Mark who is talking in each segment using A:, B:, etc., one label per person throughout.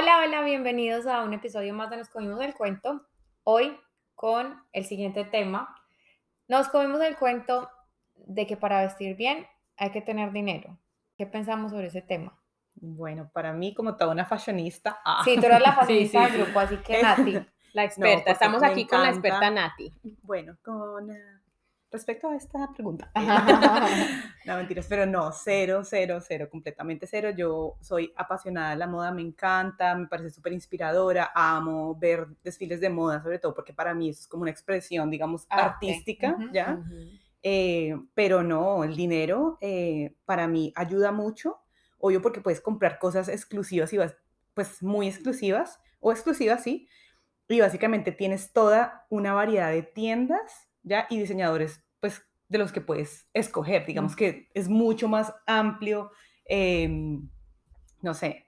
A: Hola, hola, bienvenidos a un episodio más de Nos Comimos el Cuento. Hoy con el siguiente tema. Nos comimos el cuento de que para vestir bien hay que tener dinero. ¿Qué pensamos sobre ese tema?
B: Bueno, para mí, como toda una fashionista.
A: Ah. Sí, tú eres la fashionista del grupo, así que Nati.
C: La experta, estamos aquí con la experta Nati.
B: Bueno, con respecto a esta pregunta. no, mentiras, pero no, cero, cero, cero, completamente cero. Yo soy apasionada de la moda, me encanta, me parece súper inspiradora, amo ver desfiles de moda, sobre todo porque para mí eso es como una expresión, digamos, ah, artística, ¿ya? Eh, pero no, el dinero eh, para mí ayuda mucho, obvio porque puedes comprar cosas exclusivas y pues muy exclusivas, o exclusivas, sí, y básicamente tienes toda una variedad de tiendas ¿ya? Y diseñadores, pues, de los que puedes escoger, digamos que es mucho más amplio, em, no sé.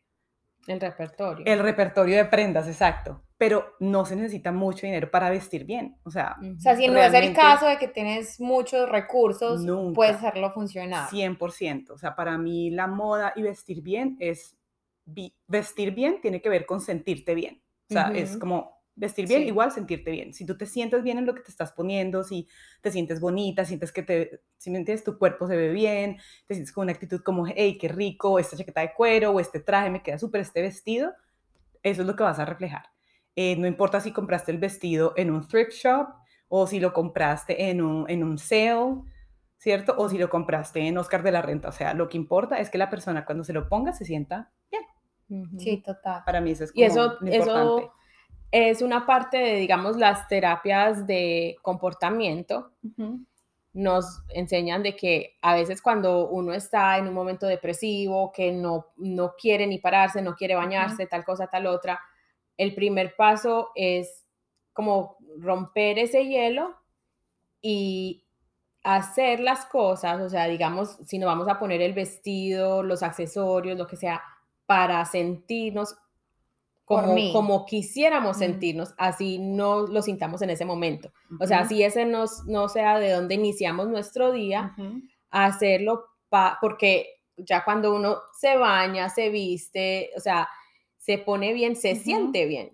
C: El repertorio.
B: El repertorio de prendas, exacto. Pero no se necesita mucho dinero para vestir bien. O sea,
A: o sea si no es el caso de que tienes muchos recursos, puedes hacerlo funcionar.
B: 100%. O sea, para mí la moda y vestir bien es. Vestir bien tiene que ver con sentirte bien. O sea, es como vestir bien, igual sentirte bien. Si tú te sientes bien en lo que te estás poniendo, si te sientes bonita, sientes que te, si me entiendes, tu cuerpo se ve bien, te sientes con una actitud como, hey, qué rico, esta chaqueta de cuero o este traje me queda súper este vestido, eso es lo que vas a reflejar. Eh, no importa si compraste el vestido en un thrift shop o si lo compraste en un, en un sale, ¿cierto? O si lo compraste en Oscar de la Renta. O sea, lo que importa es que la persona cuando se lo ponga se sienta bien.
A: Sí, total.
B: Para mí eso es como
C: y eso, importante es una parte de, digamos, las terapias de comportamiento. Nos enseñan de que a veces cuando uno está en un momento depresivo, que no, no quiere ni pararse, no quiere bañarse, tal cosa, tal otra, el primer paso es como romper ese hielo y hacer las cosas, o sea, digamos, si nos vamos a poner el vestido, los accesorios, lo que sea, para sentirnos como, como quisiéramos sentirnos, así no lo sintamos en ese momento. O sea, si ese no, no sea de donde iniciamos nuestro día, hacerlo porque ya cuando uno se baña, se viste, o sea, se pone bien, se siente bien.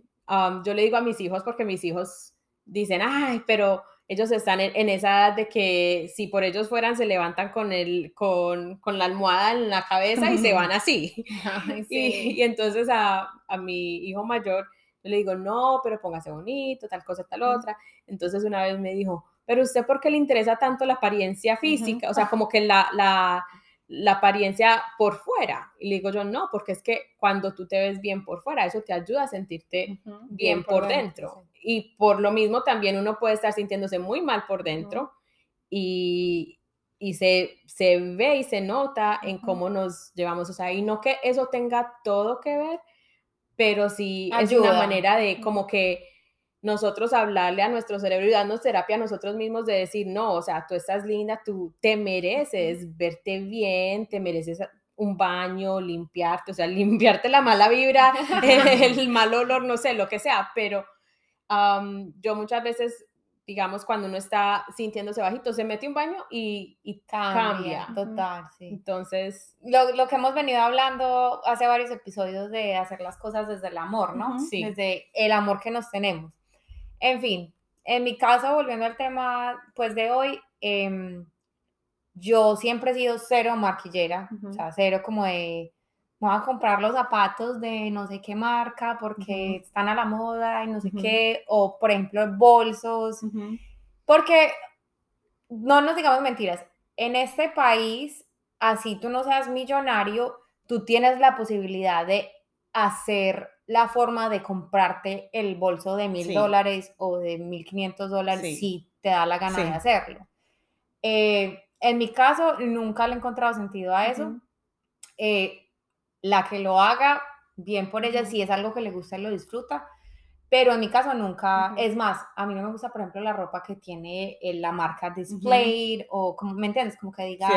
C: yo le digo a mis hijos porque mis hijos dicen, ay, pero ellos están en, esa edad de que si por ellos fueran, se levantan con, el, con, con la almohada en la cabeza y se van así. y, entonces a, a, mi hijo mayor yo le digo, no, pero póngase bonito, tal cosa, tal otra. Entonces una vez me dijo, pero usted por qué le interesa tanto la apariencia física? O sea, como que la, la, la apariencia por fuera. Y le digo yo, no, porque es que cuando tú te ves bien por fuera, eso te ayuda a sentirte bien, por, dentro. Y por lo mismo también uno puede estar sintiéndose muy mal por dentro y, y se, se, ve y se nota en cómo nos llevamos. O sea, y no que eso tenga todo que ver, pero sí es una manera de como que nosotros hablarle a nuestro cerebro y darnos terapia a nosotros mismos de decir, no, o sea, tú estás linda, tú te mereces verte bien, te mereces un baño, limpiarte, o sea, limpiarte la mala vibra, el mal olor, no sé, lo que sea, pero yo muchas veces, digamos, cuando uno está sintiéndose bajito, se mete un baño y, y cambia,
A: Total, sí.
C: Entonces...
A: Lo, lo, que hemos venido hablando hace varios episodios de hacer las cosas desde el amor, ¿no?
C: Sí.
A: Desde el amor que nos tenemos. En fin, en mi caso, volviendo al tema pues de hoy, em, yo siempre he sido cero marquillera, o sea, cero como de, voy a comprar los zapatos de no sé qué marca porque están a la moda y no sé qué, o por ejemplo bolsos, porque no nos digamos mentiras, en este país, así tú no seas millonario, tú tienes la posibilidad de hacer la forma de comprarte el bolso de mil dólares o de mil quinientos dólares si te da la gana de hacerlo. Eh, en mi caso, nunca le he encontrado sentido a eso. Eh, la que lo haga, bien por ella, si es algo que le gusta y lo disfruta, pero en mi caso nunca, es más, a mí no me gusta, por ejemplo, la ropa que tiene eh, la marca Displayed o, como, ¿me entiendes? Como que diga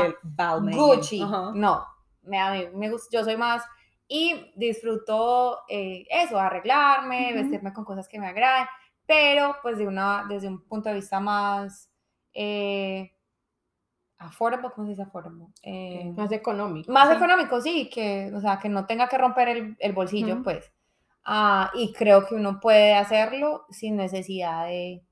A: Gucci. No, me, a mí me gusta, yo soy más y disfruto eh, eso, arreglarme, vestirme con cosas que me agraden, pero pues de una, desde un punto de vista más eh, affordable, ¿cómo se dice affordable?
C: Eh, más económico.
A: Más económico, sí, que, o sea, que no tenga que romper el, el bolsillo, pues. Ah, y creo que uno puede hacerlo sin necesidad de...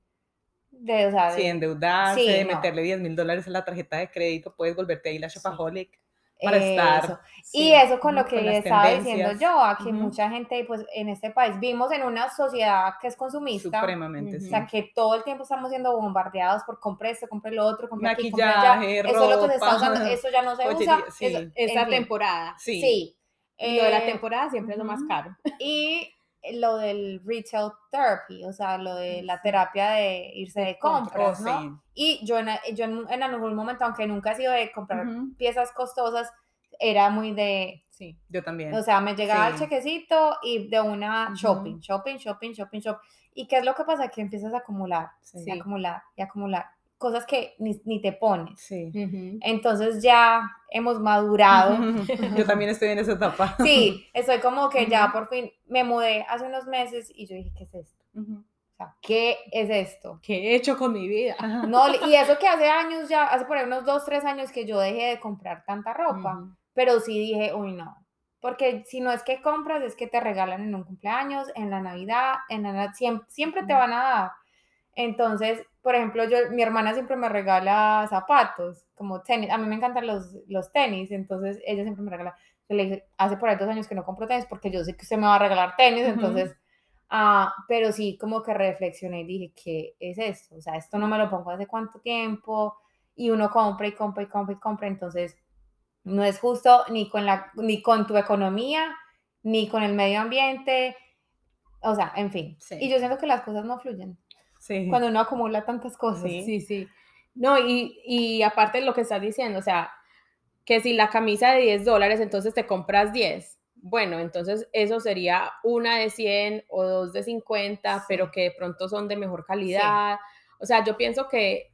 A: de, o sea,
B: Sí,
A: de-
B: endeudarse,
A: Sí, no.
B: meterle 10 mil dólares en la tarjeta de crédito, puedes volverte ahí la shopaholic para estar.
A: Eso. Y
B: sí,
A: eso con lo que
B: con
A: estaba diciendo yo, a que
B: Ujú.
A: mucha gente, pues en este país, vimos en una sociedad que es consumista,
B: Supremamente,
C: Ujú.
A: o
B: sí.
A: sea, que todo el tiempo estamos siendo bombardeados por compre esto, compre lo otro, compre aquí, compre allá. Eso es lo que se está
B: ropa,
A: usando, eso ya no se
B: joyería,
A: usa.
B: sí.
A: eso- fin,
C: temporada.
B: Sí.
A: Sí.
C: Y lo de la
A: Eh,
C: temporada siempre es lo más caro.
A: Y lo del retail therapy, o sea, lo de la terapia de irse de compras, ¿no?
B: sí.
A: Y yo, en, yo en, en algún momento, aunque nunca he sido de comprar piezas costosas, era muy de,
C: Sí.
B: Yo también.
A: o sea, me llegaba el chequecito y de una shopping, shopping, shopping, shopping, shopping. ¿Y qué es lo que pasa? Que empiezas a acumular,
B: Sí.
A: y acumular, y acumular. Cosas que ni, ni te pones.
B: Sí.
C: Ujú.
A: Entonces ya hemos madurado.
B: Yo también estoy en esa etapa.
A: Sí, estoy como que ya por fin me mudé hace unos meses y yo dije, ¿qué es esto? O sea, ¿qué es esto?
C: ¿Qué he hecho con mi vida?
A: No, y eso que hace años ya, hace por ahí unos dos, tres años que yo dejé de comprar tanta ropa, pero sí dije, uy, no. Porque si no es que compras, es que te regalan en un cumpleaños, en la Navidad, en la, siempre, siempre te van a dar. Entonces, por ejemplo, yo, mi hermana siempre me regala zapatos, como tenis. A mí me encantan los, los tenis, entonces ella siempre me regala. Yo le dije, hace por ahí dos años que no compro tenis porque yo sé que usted me va a regalar tenis, entonces, ah, pero sí como que reflexioné y dije, ¿qué es esto? O sea, esto no me lo pongo hace cuánto tiempo y uno compra y compra y compra y compra, entonces no es justo ni con, la, ni con tu economía, ni con el medio ambiente, o sea, en fin.
B: Sí.
A: Y yo siento que las cosas no fluyen
B: Sí.
A: cuando uno acumula tantas cosas.
B: Sí.
C: Sí, sí. No, y, y aparte de lo que estás diciendo, o sea, que si la camisa de 10 dólares, entonces te compras 10. Bueno, entonces eso sería una de 100 o dos de 50,
A: Sí.
C: pero que de pronto son de mejor calidad. O sea, yo pienso que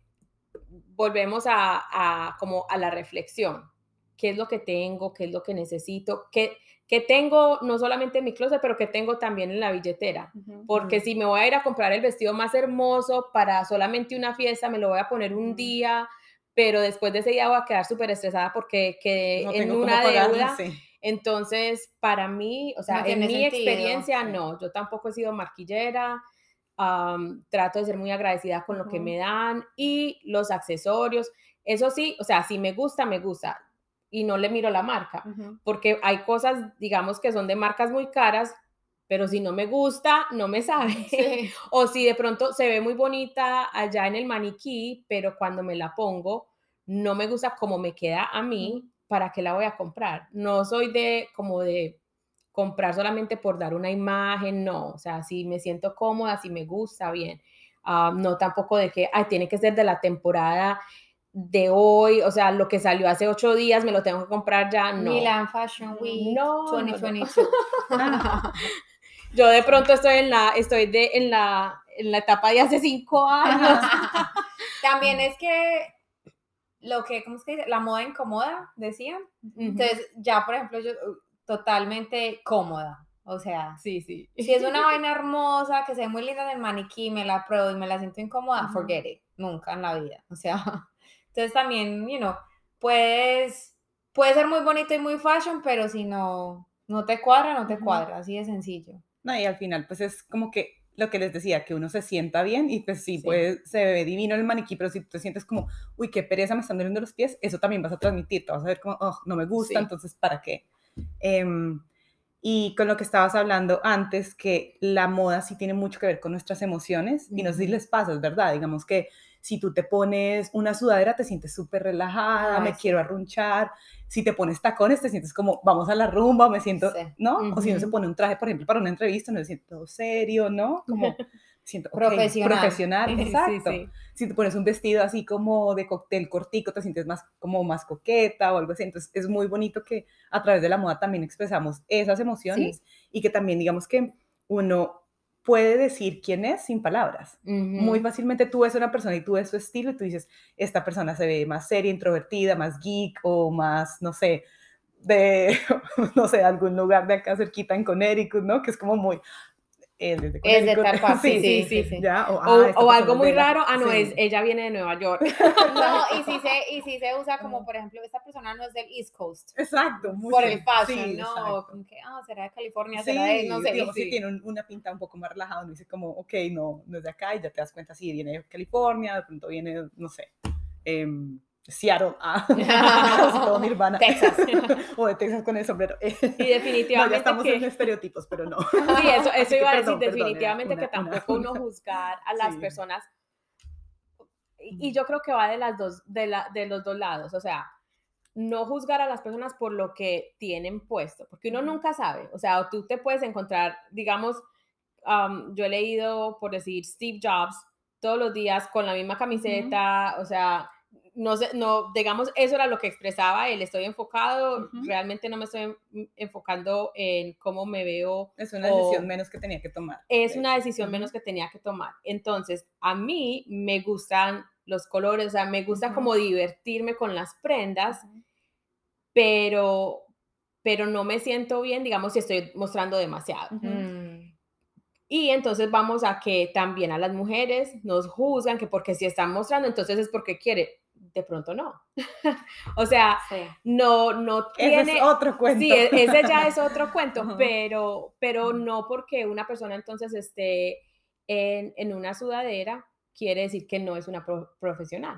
C: volvemos a, a como a la reflexión. ¿Qué es lo que tengo? ¿Qué es lo que necesito? ¿Qué, qué tengo no solamente en mi closet, pero que tengo también en la billetera? Porque si me voy a ir a comprar el vestido más hermoso para solamente una fiesta, me lo voy a poner un día, pero después de ese día voy a quedar súper estresada porque quedé
B: No
C: en una deuda.
B: sí.
C: Entonces, para mí, o sea,
A: No
C: en mi
A: sentido,
C: experiencia,
A: sí.
C: no, yo tampoco he sido marquillera. am, trato de ser muy agradecida con lo que me dan y los accesorios. Eso sí, o sea, si me gusta, me gusta y no le miro la marca
B: Ujú.
C: porque hay cosas, digamos, que son de marcas muy caras, pero si no me gusta, no me sabe.
A: Sí.
C: O si de pronto se ve muy bonita allá en el maniquí, pero cuando me la pongo, no me gusta como me queda a mí, ¿para qué la voy a comprar? No soy de como de comprar solamente por dar una imagen, no. O sea, si me siento cómoda, si me gusta, bien. Ah, no tampoco de que, ay, tiene que ser de la temporada de hoy, o sea, lo que salió hace ocho días me lo tengo que comprar ya, no.
A: Milan Fashion Week
C: No, no, no.
A: 2022.
C: Yo de pronto estoy en la, estoy de, en la, en la etapa de hace cinco años.
A: También es que lo que, ¿cómo es que dice? La moda incomoda, decían. Entonces, ya, por ejemplo, yo uh, totalmente cómoda. O sea,
C: Sí, sí.
A: si es una vaina hermosa, que se ve muy linda en el maniquí, me la pruebo y me la siento incómoda,
B: Ujú.
A: forget it. Nunca en la vida. O sea, entonces también, you know, puedes, puede ser muy bonito y muy fashion, pero si no, no te cuadra, no te cuadra. Así de sencillo.
B: No, y al final, pues es como que lo que les decía, que uno se sienta bien y pues sí,
C: Sí.
B: pues se ve divino el maniquí, pero si tú te sientes como, uy, qué pereza me están doliendo los pies, eso también vas a transmitir, te vas a ver como, oh, no me gusta,
C: Sí.
B: entonces, ¿para qué? Em, y con lo que estabas hablando antes, que la moda sí tiene mucho que ver con nuestras emociones, y no sé si les pasa, es verdad, digamos que si tú te pones una sudadera, te sientes súper relajada, me
A: sí.
B: quiero arrunchar, si te pones tacones, te sientes como, vamos a la rumba, me siento,
A: Sí.
B: ¿no? O si uno se pone un traje, por ejemplo, para una entrevista, no se siente todo serio, ¿no? Como, siento,
A: Profesional.
B: profesional,
C: Sí,
B: exacto.
C: sí.
B: Si te pones un vestido así como de cóctel cortico, te sientes más, como más coqueta o algo así. Entonces, es muy bonito que a través de la moda también expresamos esas emociones y que también, digamos que uno puede decir quién es sin palabras. Muy fácilmente tú ves a una persona y tú ves su estilo y tú dices, esta persona se ve más seria, introvertida, más geek o más, no sé, de, no sé, algún lugar de acá cerquita en Connecticut, ¿no? Que es como muy, es de,
A: es de tal parte, sí, sí, sí,
B: ¿Ya? O,
C: O,
B: ah, esta
C: o algo muy
B: la-
C: raro, ah, no,
B: sí.
C: es, ella viene de Nueva York.
A: No, y si se, y si se usa como, por ejemplo, esta persona no es del East Coast.
B: Exacto,
A: Por
B: mucho.
A: el fashion,
B: Sí,
A: ¿no?
B: exacto.
A: Como que, ah, será de California,
B: Sí,
A: será de, no sé.
B: digamos,
C: sí.
B: tiene un- una pinta un poco más relajada, uno dice como, ok, no, no es de acá, y ya te das cuenta, sí, viene de California, de pronto viene, no sé, em, Seattle, ah, Nirvana.
A: Texas.
B: o de Texas con el sombrero.
C: Y
B: no,
C: definitivamente
B: ya estamos
C: que...
B: en estereotipos, pero no.
C: Sí, eso, eso iba a
B: perdón,
C: decir,
B: perdón,
C: definitivamente
B: una-
C: que
B: una-
C: tampoco uno
B: una-
C: juzgar a las
B: Sí.
C: personas. Y, y yo creo que va de, las dos, de, la, de los dos lados, o sea, no juzgar a las personas por lo que tienen puesto, porque uno nunca sabe, o sea, tú te puedes encontrar, digamos, am, yo he leído, por decir, Steve Jobs todos los días con la misma camiseta, o sea, no sé, no, digamos, eso era lo que expresaba él, estoy enfocado,
B: Ujú.
C: realmente no me estoy en- enfocando en cómo me veo
B: Es una
C: o-
B: decisión menos que tenía que tomar.
C: es una decisión
B: Ujú.
C: menos que tenía que tomar. Entonces, a mí me gustan los colores, o sea, me gusta
B: Ujú.
C: como divertirme con las prendas, pero, pero no me siento bien, digamos, si estoy mostrando demasiado. Y entonces vamos a que también a las mujeres nos juzgan que porque si están mostrando, entonces es porque quiere. De pronto no. o sea,
A: sí.
C: no, no
B: Ese
C: tiene...
B: es otro cuento.
C: Sí, e- ese ya es otro cuento, pero, pero no porque una persona entonces esté en, en una sudadera, quiere decir que no es una pro- profesional.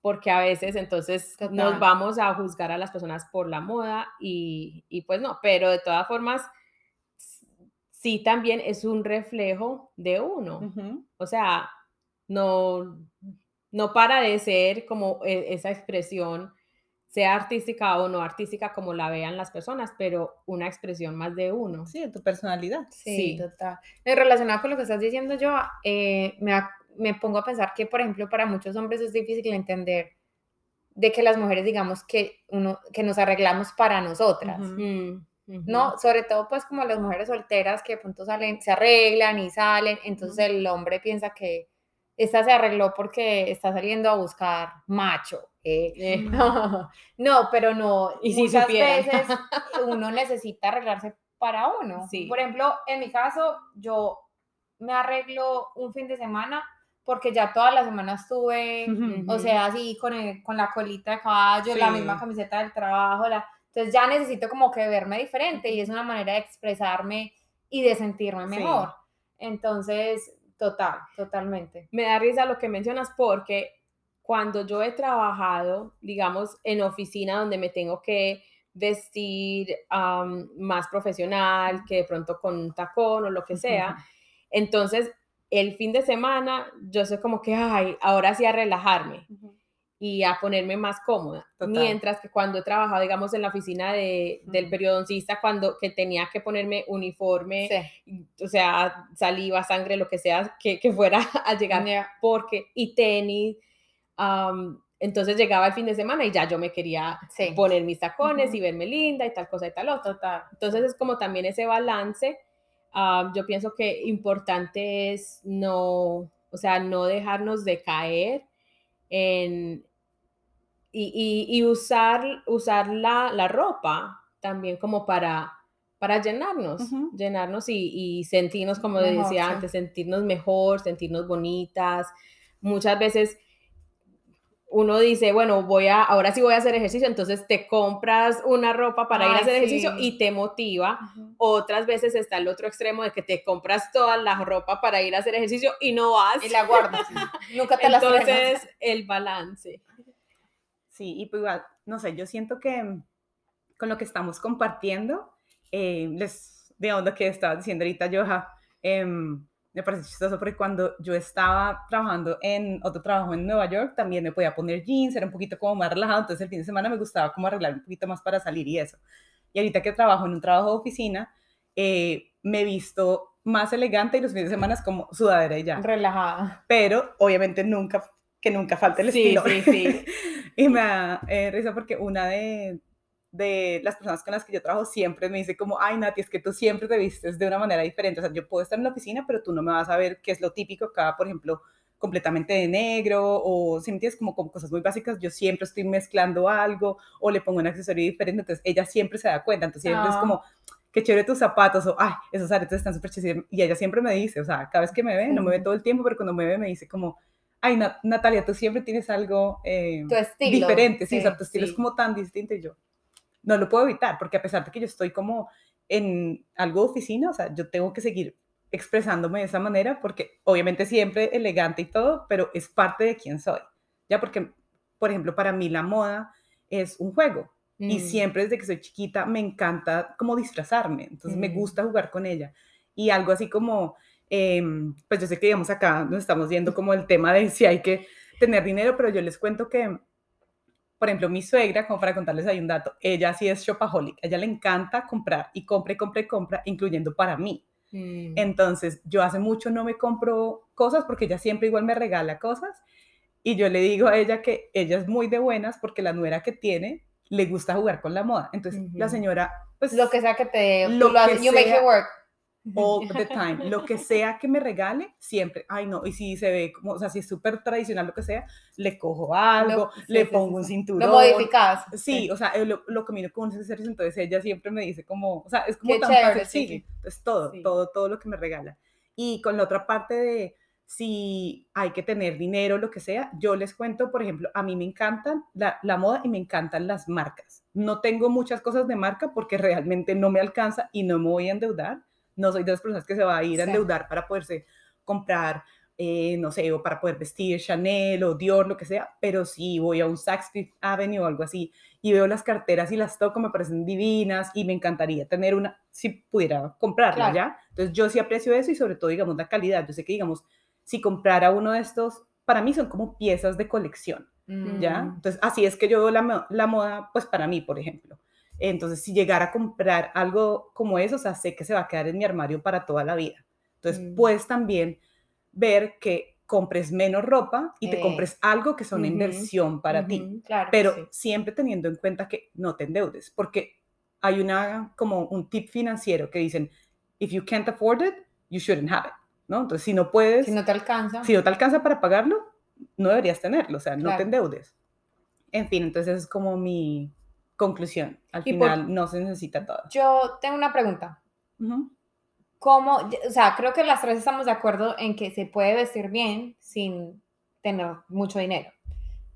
C: Porque a veces entonces
A: Total.
C: nos vamos a juzgar a las personas por la moda y, y pues no, pero de todas formas, sí también es un reflejo de uno. O sea, no, no para de ser como e- esa expresión, sea artística o no artística como la vean las personas, pero una expresión más de uno.
B: Sí, de tu personalidad.
A: Sí,
C: Sí.
A: total. Relacionado con lo que estás diciendo yo, eh, me, me pongo a pensar que, por ejemplo, para muchos hombres es difícil entender de que las mujeres, digamos, que, uno, que nos arreglamos para nosotras.
C: Mm.
A: ¿no? Sobre todo, pues, como las mujeres solteras que de pronto salen, se arreglan y salen, entonces el hombre piensa que esta se arregló porque está saliendo a buscar macho. eh.
C: Eh,
A: No, pero no.
C: Y si
A: muchas
C: supieran.
A: veces uno necesita arreglarse para uno.
C: Sí.
A: Por ejemplo, en mi caso, yo me arreglo un fin de semana porque ya toda la semana estuve, o sea, así con, el- con la colita de caballo, la misma camiseta del trabajo, la, entonces ya necesito como que verme diferente y es una manera de expresarme y de sentirme
B: Sí.
A: mejor. Entonces, total, totalmente.
C: me da risa lo que mencionas porque cuando yo he trabajado, digamos, en oficina donde me tengo que vestir más profesional, que de pronto con un tacón o lo que sea, entonces el fin de semana yo sé como que, ay, ahora sí a relajarme. Y a ponerme más cómoda.
B: Total.
C: Mientras que cuando he trabajado, digamos, en la oficina de, del periodoncista, cuando que tenía que ponerme uniforme,
A: Sí.
C: o sea, saliva, sangre, lo que sea, que, que fuera a llegar
A: Ya.
C: porque, y tenis, am, entonces llegaba el fin de semana y ya yo me quería
A: Sí.
C: poner mis tacones
B: Ujú.
C: y verme linda y tal cosa y tal otra. Entonces es como también ese balance. yo pienso que importante es no, o sea, no dejarnos de caer en, y, y- y usar, usar la, la ropa también como para, para llenarnos, llenarnos y, y sentirnos, como
A: Mejor,
C: decía
A: sí.
C: antes, sentirnos mejor, sentirnos bonitas. Muchas veces uno dice, bueno, voy a, ahora sí voy a hacer ejercicio, entonces te compras una ropa para ir a hacer ejercicio
A: sí.
C: y te motiva. Otras veces está el otro extremo de que te compras toda la ropa para ir a hacer ejercicio y no vas.
A: Y la guardas. Nunca te la.
C: Entonces, el balance.
B: Sí, y pues igual, no sé, yo siento que con lo que estamos compartiendo, eh, les, digamos lo que estaba diciendo ahorita Joja, em, me parece chistoso porque cuando yo estaba trabajando en otro trabajo en Nueva York, también me podía poner jeans, era un poquito como más relajado, entonces el fin de semana me gustaba como arreglar un poquito más para salir y eso. Y ahorita que trabajo en un trabajo de oficina, eh, me he visto más elegante y los fines de semana es como sudadera y ya.
A: Relajada.
B: Pero obviamente nunca, que nunca falte el
C: Sí,
B: estilo.
C: sí, sí.
B: y me da eh, risa porque una de, de las personas con las que yo trabajo siempre me dice como, ay Nati, es que tú siempre te vistes de una manera diferente. O sea, yo puedo estar en la oficina, pero tú no me vas a ver qué es lo típico acá, por ejemplo, completamente de negro o si me entiendes como, como cosas muy básicas, yo siempre estoy mezclando algo o le pongo un accesorio diferente, entonces ella siempre se da cuenta, entonces siempre es
A: Ah.
B: como, qué chévere tus zapatos, o, ay, esos aretes están súper chéveres. Y ella siempre me dice, o sea, cada vez que me ve, no me ve todo el tiempo, pero cuando me ve me dice como, ay, Natalia, tú siempre tienes algo eh, diferente, sí, o sea, tu estilo es como tan distinto y yo no lo puedo evitar, porque a pesar de que yo estoy como en algo de oficina, o sea, yo tengo que seguir expresándome de esa manera, porque obviamente siempre elegante y todo, pero es parte de quién soy, ya porque, por ejemplo, para mí la moda es un juego, y mm. siempre desde que soy chiquita me encanta como disfrazarme, entonces me mm. gusta jugar con ella. Y algo así como, em, pues yo sé que digamos acá nos estamos viendo como el tema de si hay que tener dinero, pero yo les cuento que, por ejemplo, mi suegra, como para contarles ahí un dato, ella sí es shopaholic, a ella le encanta comprar y compra y compra y compra, incluyendo para mí. Mm. Entonces, yo hace mucho no me compro cosas porque ella siempre igual me regala cosas y yo le digo a ella que ella es muy de buenas porque la nuera que tiene le gusta jugar con la moda. Entonces, la señora, pues...
A: Lo que sea que te... Lo que you make it work.
B: All the time. Lo que sea que me regale, siempre. Ay, no. Y si se ve como, o sea, si es súper tradicional, lo que sea, le cojo algo, le pongo un cinturón.
A: Lo modificas.
B: Sí, o sea, lo, lo combino con accesorios. Entonces ella siempre me dice como, o sea, es como tan fácil. Sí, entonces todo, todo, todo lo que me regala. Y con la otra parte de si hay que tener dinero, lo que sea, yo les cuento, por ejemplo, a mí me encantan la, la, moda y me encantan las marcas. No tengo muchas cosas de marca porque realmente no me alcanza y no me voy a endeudar. No soy de las personas que se va a ir a endeudar para poderse comprar, eh, no sé, o para poder vestir Chanel o Dior, lo que sea, pero si voy a un Saks Fifth Avenue o algo así y veo las carteras y las toco, me parecen divinas y me encantaría tener una, si pudiera comprarla, ¿ya? Entonces yo sí aprecio eso y sobre todo, digamos, la calidad. Yo sé que, digamos, si comprara uno de estos, para mí son como piezas de colección, ¿ya? Mm. Entonces, así es que yo veo la, la, moda, pues para mí, por ejemplo. Entonces, si llegara a comprar algo como eso, o sea, sé que se va a quedar en mi armario para toda la vida. Entonces, mm. puedes también ver que compres menos ropa y te compres algo que son una inversión para ti, pero siempre teniendo en cuenta que no te endeudes, porque hay una como un tip financiero que dicen, if you can't afford it, you shouldn't have it. ¿no? Entonces, si no puedes...
A: Si no te alcanza.
B: Si no te alcanza para pagarlo, no deberías tenerlo, o sea, no te endeudes. En fin, entonces es como mi conclusión. Al final no se necesita todo.
A: Yo tengo una pregunta. ¿Cómo, o sea, creo que las tres estamos de acuerdo en que se puede vestir bien sin tener mucho dinero.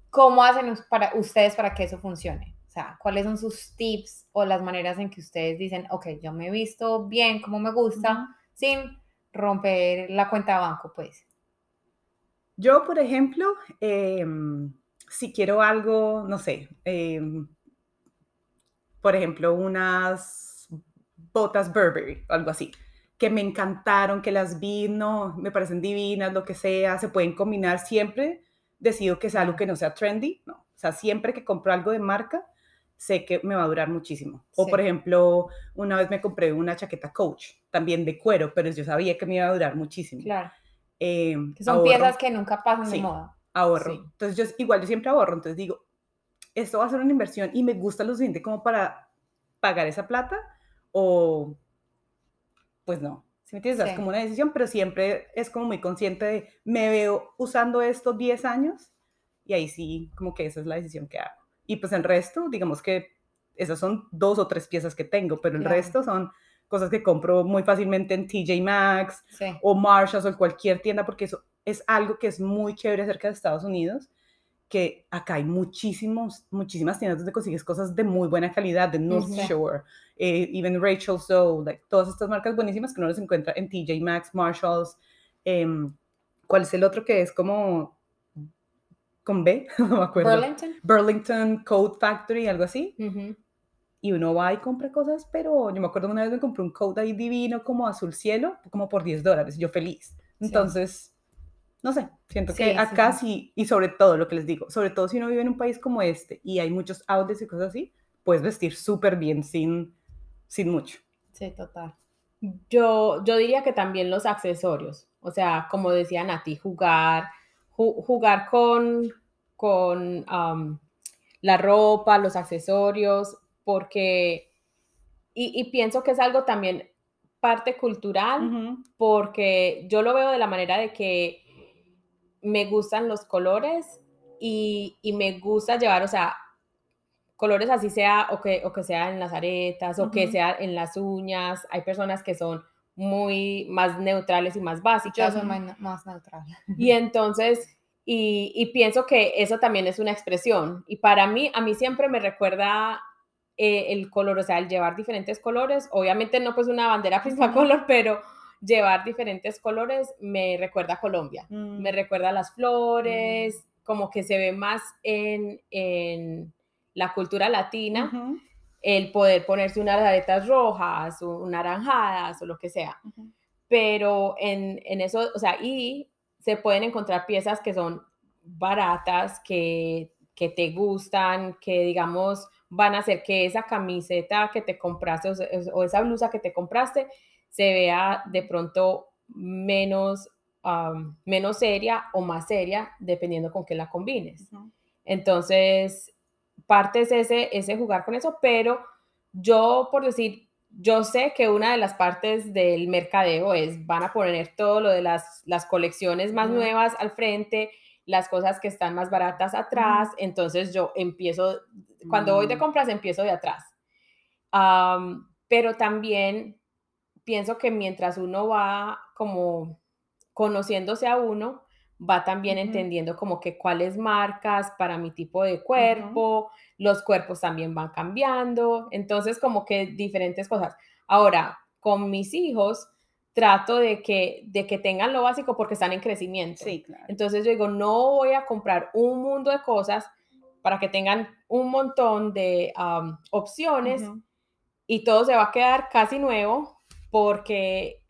A: ¿Cómo hacen para ustedes para que eso funcione? O sea, ¿cuáles son sus tips o las maneras en que ustedes dicen, ok, yo me he visto bien como me gusta, sin romper la cuenta de banco, pues?
B: Yo, por ejemplo, em, si quiero algo, no sé, em, por ejemplo, unas botas Burberry, algo así, que me encantaron, que las vi, no, me parecen divinas, lo que sea, se pueden combinar siempre, decido que sea algo que no sea trendy, no, o sea, siempre que compro algo de marca, sé que me va a durar muchísimo. O por ejemplo, una vez me compré una chaqueta Coach, también de cuero, pero yo sabía que me iba a durar muchísimo.
A: Claro. Eh, son piezas que nunca pasan de moda.
B: Ahorro. Entonces yo igual yo siempre ahorro, entonces digo, esto va a ser una inversión y me gusta lo suficiente como para pagar esa plata o pues no. Si me entiendes, es como una decisión, pero siempre es como muy consciente de, me veo usando esto 10 años y ahí sí, como que esa es la decisión que hago. Y pues el resto, digamos que esas son dos o tres piezas que tengo, pero el resto son cosas que compro muy fácilmente en TJ Maxx o Marshalls o en cualquier tienda, porque eso es algo que es muy chévere acerca de Estados Unidos, que acá hay muchísimos, muchísimas tiendas donde consigues cosas de muy buena calidad, de North Shore, eh, even Rachel So, like, todas estas marcas buenísimas que uno las encuentra en TJ Maxx, Marshalls. Em, ¿Cuál es el otro que es como con B, no me acuerdo.
A: Burlington.
B: Burlington Code Factory, algo así. Y uno va y compra cosas, pero yo me acuerdo una vez me compré un coat ahí divino, como azul cielo, como por 10 dólares, yo feliz. Entonces, no sé, siento que acá sí, y sobre todo lo que les digo, sobre todo si uno vive en un país como este y hay muchos outlets y cosas así, puedes vestir súper bien sin, sin mucho.
A: Sí, total.
C: Yo, yo diría que también los accesorios, o sea, como decía Nati, jugar jugar con, con la ropa, los accesorios, porque, y, pienso que es algo también parte cultural, porque yo lo veo de la manera de que me gustan los colores y, y me gusta llevar, o sea, colores así sea o que, o que sea en las aretas o que sea en las uñas. Hay personas que son muy más neutrales y más básicas.
A: Yo soy más, neutral.
C: Y entonces, y, y, pienso que eso también es una expresión. Y para mí, a mí siempre me recuerda eh, el color, o sea, el llevar diferentes colores. Obviamente no pues una bandera misma color, pero llevar diferentes colores me recuerda a Colombia. Me mm. recuerda a las flores, mm. como que se ve más en, en la cultura latina el poder ponerse unas aretas rojas o naranjadas o lo que sea. Pero en, en, eso, o sea, y se pueden encontrar piezas que son baratas, que, que te gustan, que digamos van a hacer que esa camiseta que te compraste o, esa blusa que te compraste se vea de pronto menos, menos seria o más seria, dependiendo con qué la combines. Entonces, parte es ese, ese jugar con eso, pero yo, por decir, yo sé que una de las partes del mercadeo es, van a poner todo lo de las, las colecciones más nuevas al frente, las cosas que están más baratas atrás, entonces yo empiezo, cuando voy de mm. compras, empiezo de atrás. pero también pienso que mientras uno va como conociéndose a uno, va también entendiendo como que cuáles marcas para mi tipo de cuerpo, los cuerpos también van cambiando, entonces como que diferentes cosas. Ahora, con mis hijos trato de que, de que tengan lo básico porque están en crecimiento.
B: Sí, claro.
C: Entonces yo digo, no voy a comprar un mundo de cosas para que tengan un montón de opciones y todo se va a quedar casi nuevo porque,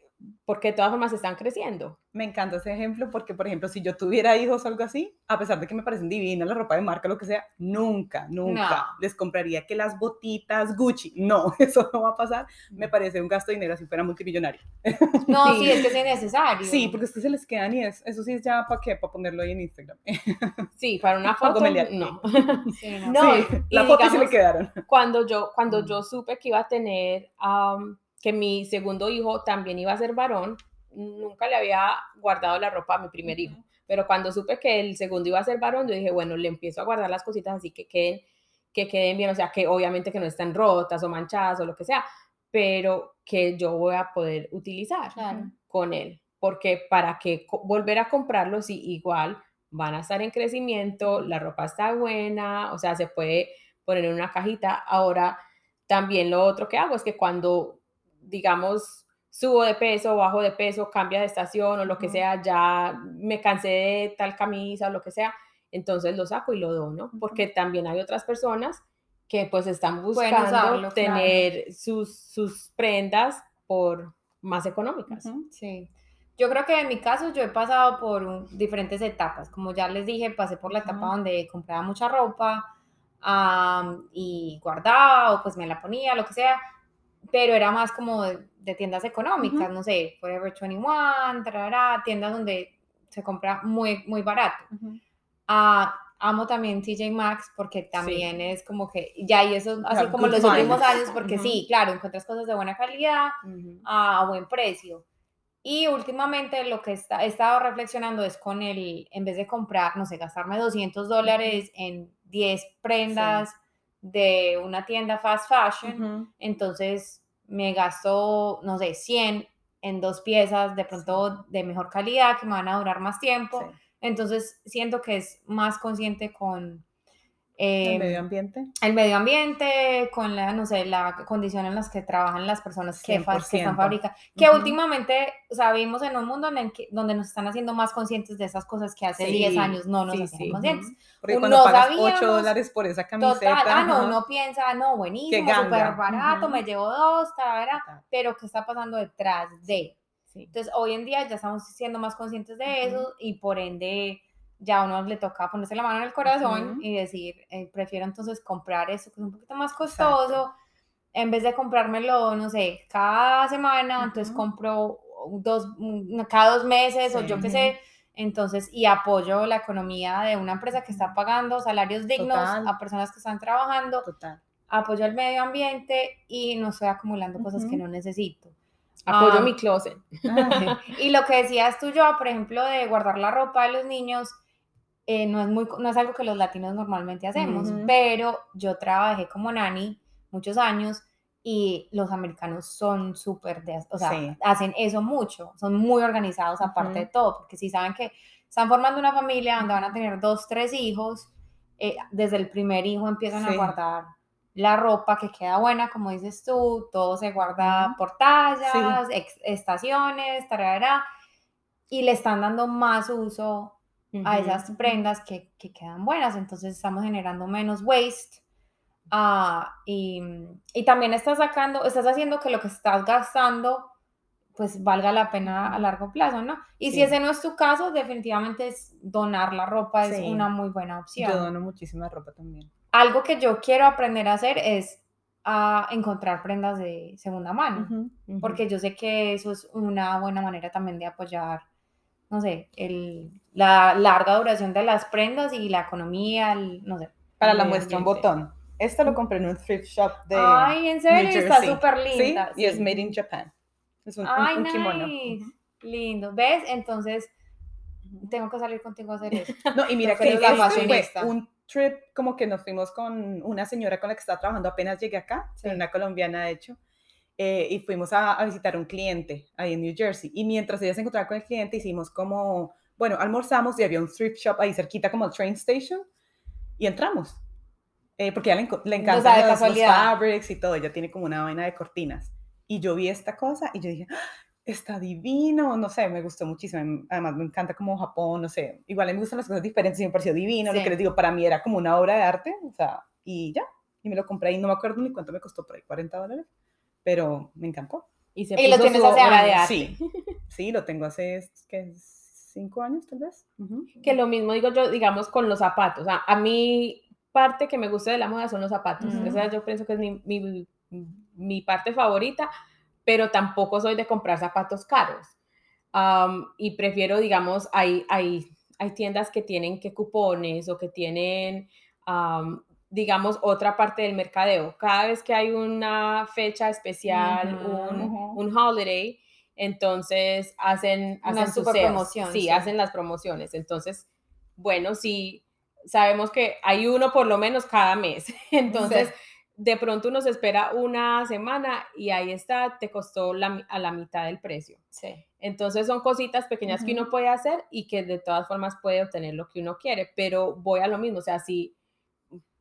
C: porque de todas formas están creciendo.
B: Me encanta ese ejemplo porque, por ejemplo, si yo tuviera hijos o algo así, a pesar de que me parecen divinas la ropa de marca, lo que sea, nunca, nunca les compraría que las botitas Gucci. No, eso no va a pasar. Me parece un gasto de dinero si fuera multimillonario.
A: No, sí, es que es innecesario.
B: Sí, porque es que se les quedan y es, eso sí es ya para qué, para ponerlo ahí en Instagram.
C: Sí, para una foto, no.
B: Sí, no. la foto sí le quedaron.
C: Cuando yo, cuando yo supe que iba a tener, que mi segundo hijo también iba a ser varón, nunca le había guardado la ropa a mi primer hijo, pero cuando supe que el segundo iba a ser varón, yo dije, bueno, le empiezo a guardar las cositas así que queden, que queden bien, o sea, que obviamente que no estén rotas o manchadas o lo que sea, pero que yo voy a poder utilizar con él, porque para que volver a comprarlos sí, igual van a estar en crecimiento, la ropa está buena, o sea, se puede poner en una cajita. Ahora, también lo otro que hago es que cuando, digamos, subo de peso, bajo de peso, cambia de estación o lo que sea, ya me cansé de tal camisa o lo que sea, entonces lo saco y lo dono, porque también hay otras personas que pues están buscando tener sus, sus prendas por más económicas.
A: Sí. Yo creo que en mi caso yo he pasado por diferentes etapas. Como ya les dije, pasé por la etapa donde compraba mucha ropa y guardaba o pues me la ponía, lo que sea pero era más como de, tiendas económicas, no sé, Forever 21, tiendas donde se compra muy, muy barato. Ah, amo también TJ Maxx porque también es como que, ya, y eso así como los últimos años, porque sí, claro, encuentras cosas de buena calidad a buen precio. Y últimamente lo que está, he estado reflexionando es con el, en vez de comprar, no sé, gastarme 200 dólares en 10 prendas de una tienda fast fashion, entonces me gasto, no sé, 100 en dos piezas de pronto de mejor calidad que me van a durar más tiempo. Entonces siento que es más consciente con
B: el em, medio ambiente.
A: El medio ambiente, con la, no sé, la condición en las que trabajan las personas que, están fabricando. Que últimamente, o sea, vivimos en un mundo en el que, donde nos están haciendo más conscientes de esas cosas que hace 10 años no nos hacían conscientes.
B: Porque cuando pagas 8 dólares por esa camiseta.
A: Total, ah, no, uno piensa, no, buenísimo, súper barato, me llevo dos, verdad pero ¿qué está pasando detrás de? Entonces, hoy en día ya estamos siendo más conscientes de eso y por ende ya a uno le toca ponerse la mano en el corazón y decir, eh, prefiero entonces comprar eso que es un poquito más costoso, en vez de comprármelo, no sé, cada semana, entonces compro dos, cada dos meses o yo qué sé, entonces, y apoyo la economía de una empresa que está pagando salarios dignos a personas que están trabajando, apoyo el medio ambiente y no estoy acumulando cosas que no necesito.
C: Apoyo ah, mi closet.
A: y lo que decías tú yo, por ejemplo, de guardar la ropa de los niños, eh, no, es muy, no es algo que los latinos normalmente hacemos, pero yo trabajé como nani muchos años y los americanos son súper, o sea, hacen eso mucho, son muy organizados aparte de todo, porque si saben que están formando una familia donde van a tener dos, tres hijos, eh, desde el primer hijo empiezan a guardar la ropa que queda buena, como dices tú, todo se guarda por tallas, estaciones, tarara, y le están dando más uso a esas prendas que, que, quedan buenas, entonces estamos generando menos waste. Ah, y, y, también estás sacando, estás haciendo que lo que estás gastando pues valga la pena a largo plazo, ¿no? Y si ese no es tu caso, definitivamente es donar la ropa es una muy buena opción.
B: Yo dono muchísima ropa también.
A: Algo que yo quiero aprender a hacer es a encontrar prendas de segunda mano, porque yo sé que eso es una buena manera también de apoyar, no sé, el, la larga duración de las prendas y la economía, no sé.
B: Para la muestra un botón. Esto lo compré en un thrift shop de
A: Ay, en serio, está súper linda.
B: Sí, y es made in Japan. Es un,
A: Ay, kimono. Lindo. ¿Ves? Entonces, tengo que salir contigo a hacer eso.
B: No, y mira que fue un trip como que nos fuimos con una señora con la que estaba trabajando, apenas llegué acá, una colombiana de hecho, eh, y fuimos a, a, visitar un cliente ahí en New Jersey. Y mientras ella se encontraba con el cliente, hicimos como, bueno, almorzamos y había un thrift shop ahí cerquita como el train station, y entramos. Eh, porque a ella le, le encantan los, los, fabrics y todo, ella tiene como una vaina de cortinas. Y yo vi esta cosa y yo dije, ¡Ah! está divino, no sé, me gustó muchísimo. Además, me encanta como Japón, no sé, igual me gustan las cosas diferentes y me pareció divino. Lo que les digo, para mí era como una obra de arte, o sea, y ya. Y me lo compré y no me acuerdo ni cuánto me costó por ahí, 40 dólares, pero me encantó.
A: Y, se lo tienes hace obra de arte.
B: Sí, sí, lo tengo hace, ¿qué? Cinco años tal vez.
C: Que lo mismo digo yo, digamos, con los zapatos. Sea, a mí parte que me gusta de la moda son los zapatos. o sea, yo pienso que es mi, mi mi parte favorita, pero tampoco soy de comprar zapatos caros. y prefiero, digamos, hay, hay, hay tiendas que tienen que cupones o que tienen, digamos, otra parte del mercadeo. Cada vez que hay una fecha especial, un, un, holiday, entonces hacen, hacen sus promociones. Sí, hacen las promociones. Entonces, bueno, sí, sabemos que hay uno por lo menos cada mes. Entonces, de pronto uno se espera una semana y ahí está, te costó a la mitad del precio.
A: Sí.
C: Entonces son cositas pequeñas que uno puede hacer y que de todas formas puede obtener lo que uno quiere, pero voy a lo mismo, o sea, si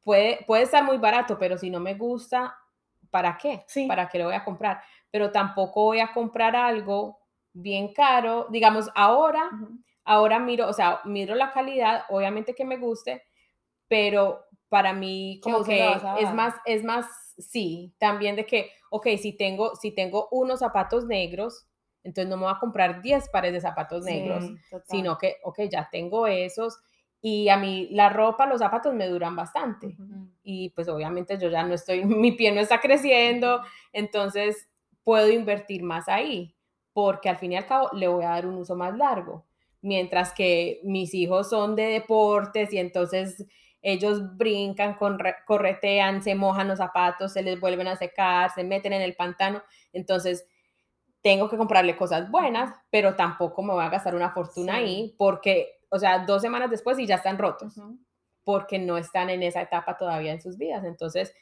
C: puede, puede estar muy barato, pero si no me gusta, ¿para qué?
B: Sí.
C: ¿Para qué lo voy a comprar? Pero tampoco voy a comprar algo bien caro, digamos, ahora, ahora miro, o sea, miro la calidad, obviamente que me guste, pero para mí como que es más, es más, sí, también de que, ok, si tengo, si tengo unos zapatos negros, entonces no me voy a comprar 10 pares de zapatos negros, sino que, ok, ya tengo esos y a mí la ropa, los zapatos me duran bastante. Y pues obviamente yo ya no estoy, mi pie no está creciendo, entonces puedo invertir más ahí porque al fin y al cabo le voy a dar un uso más largo, mientras que mis hijos son de deportes y entonces ellos brincan, corretean, se mojan los zapatos, se les vuelven a secar, se meten en el pantano. Entonces, tengo que comprarle cosas buenas, pero tampoco me voy a gastar una fortuna ahí porque, o sea, dos semanas después y ya están rotos, porque no están en esa etapa todavía en sus vidas. Entonces,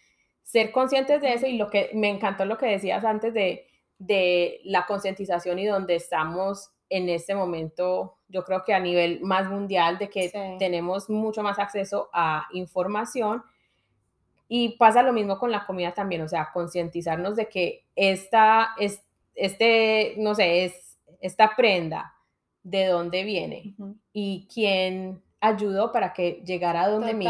C: ser conscientes de eso y lo que me encantó lo que decías antes de, de la concientización y donde estamos en este momento, yo creo que a nivel más mundial, de que tenemos mucho más acceso a información. Y pasa lo mismo con la comida también, o sea, concientizarnos de que esta, es, este, no sé, es esta prenda, de dónde viene y quién ayudó para que llegara a donde mí.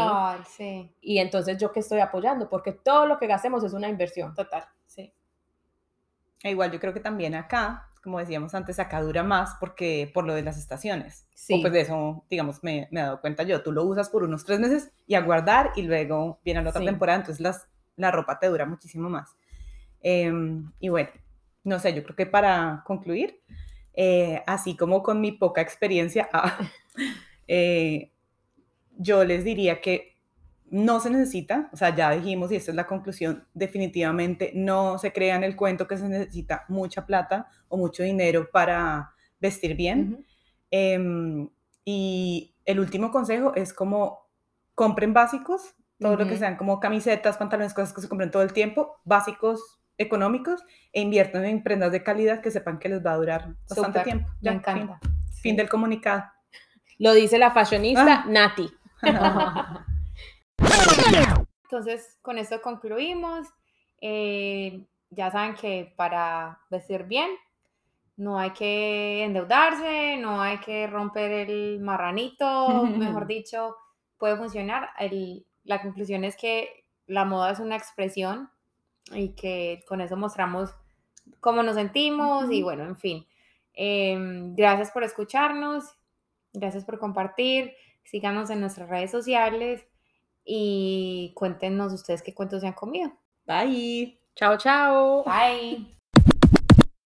A: Sí.
C: Y entonces yo que estoy apoyando, porque todo lo que gastemos es una inversión.
A: Total, sí.
B: E igual yo creo que también acá como decíamos antes, acá dura más porque por lo de las estaciones.
C: Sí.
B: O pues de eso, digamos, me, me, he dado cuenta yo. Tú lo usas por unos tres meses y a guardar y luego viene la otra temporada, entonces las, la ropa te dura muchísimo más. Em, y bueno, no sé, yo creo que para concluir, eh, así como con mi poca experiencia, ah, eh, yo les diría que no se necesita, o sea, ya dijimos y esta es la conclusión, definitivamente no se crea en el cuento que se necesita mucha plata o mucho dinero para vestir bien. Em, y el último consejo es como compren básicos, todo lo que sean como camisetas, pantalones, cosas que se compren todo el tiempo, básicos económicos e inviertan en prendas de calidad que sepan que les va a durar bastante tiempo.
A: Ya, me encanta.
B: Fin, del comunicado.
C: Lo dice la fashionista ah. Nati.
A: Entonces, con esto concluimos. Eh, ya saben que para vestir bien no hay que endeudarse, no hay que romper el marranito, mejor dicho, puede funcionar. la conclusión es que la moda es una expresión y que con eso mostramos cómo nos sentimos y bueno, en fin. Em, gracias por escucharnos, gracias por compartir, síganos en nuestras redes sociales y cuéntenos ustedes qué cuentos se han comido.
C: Bye. Chao, chao.
A: Bye.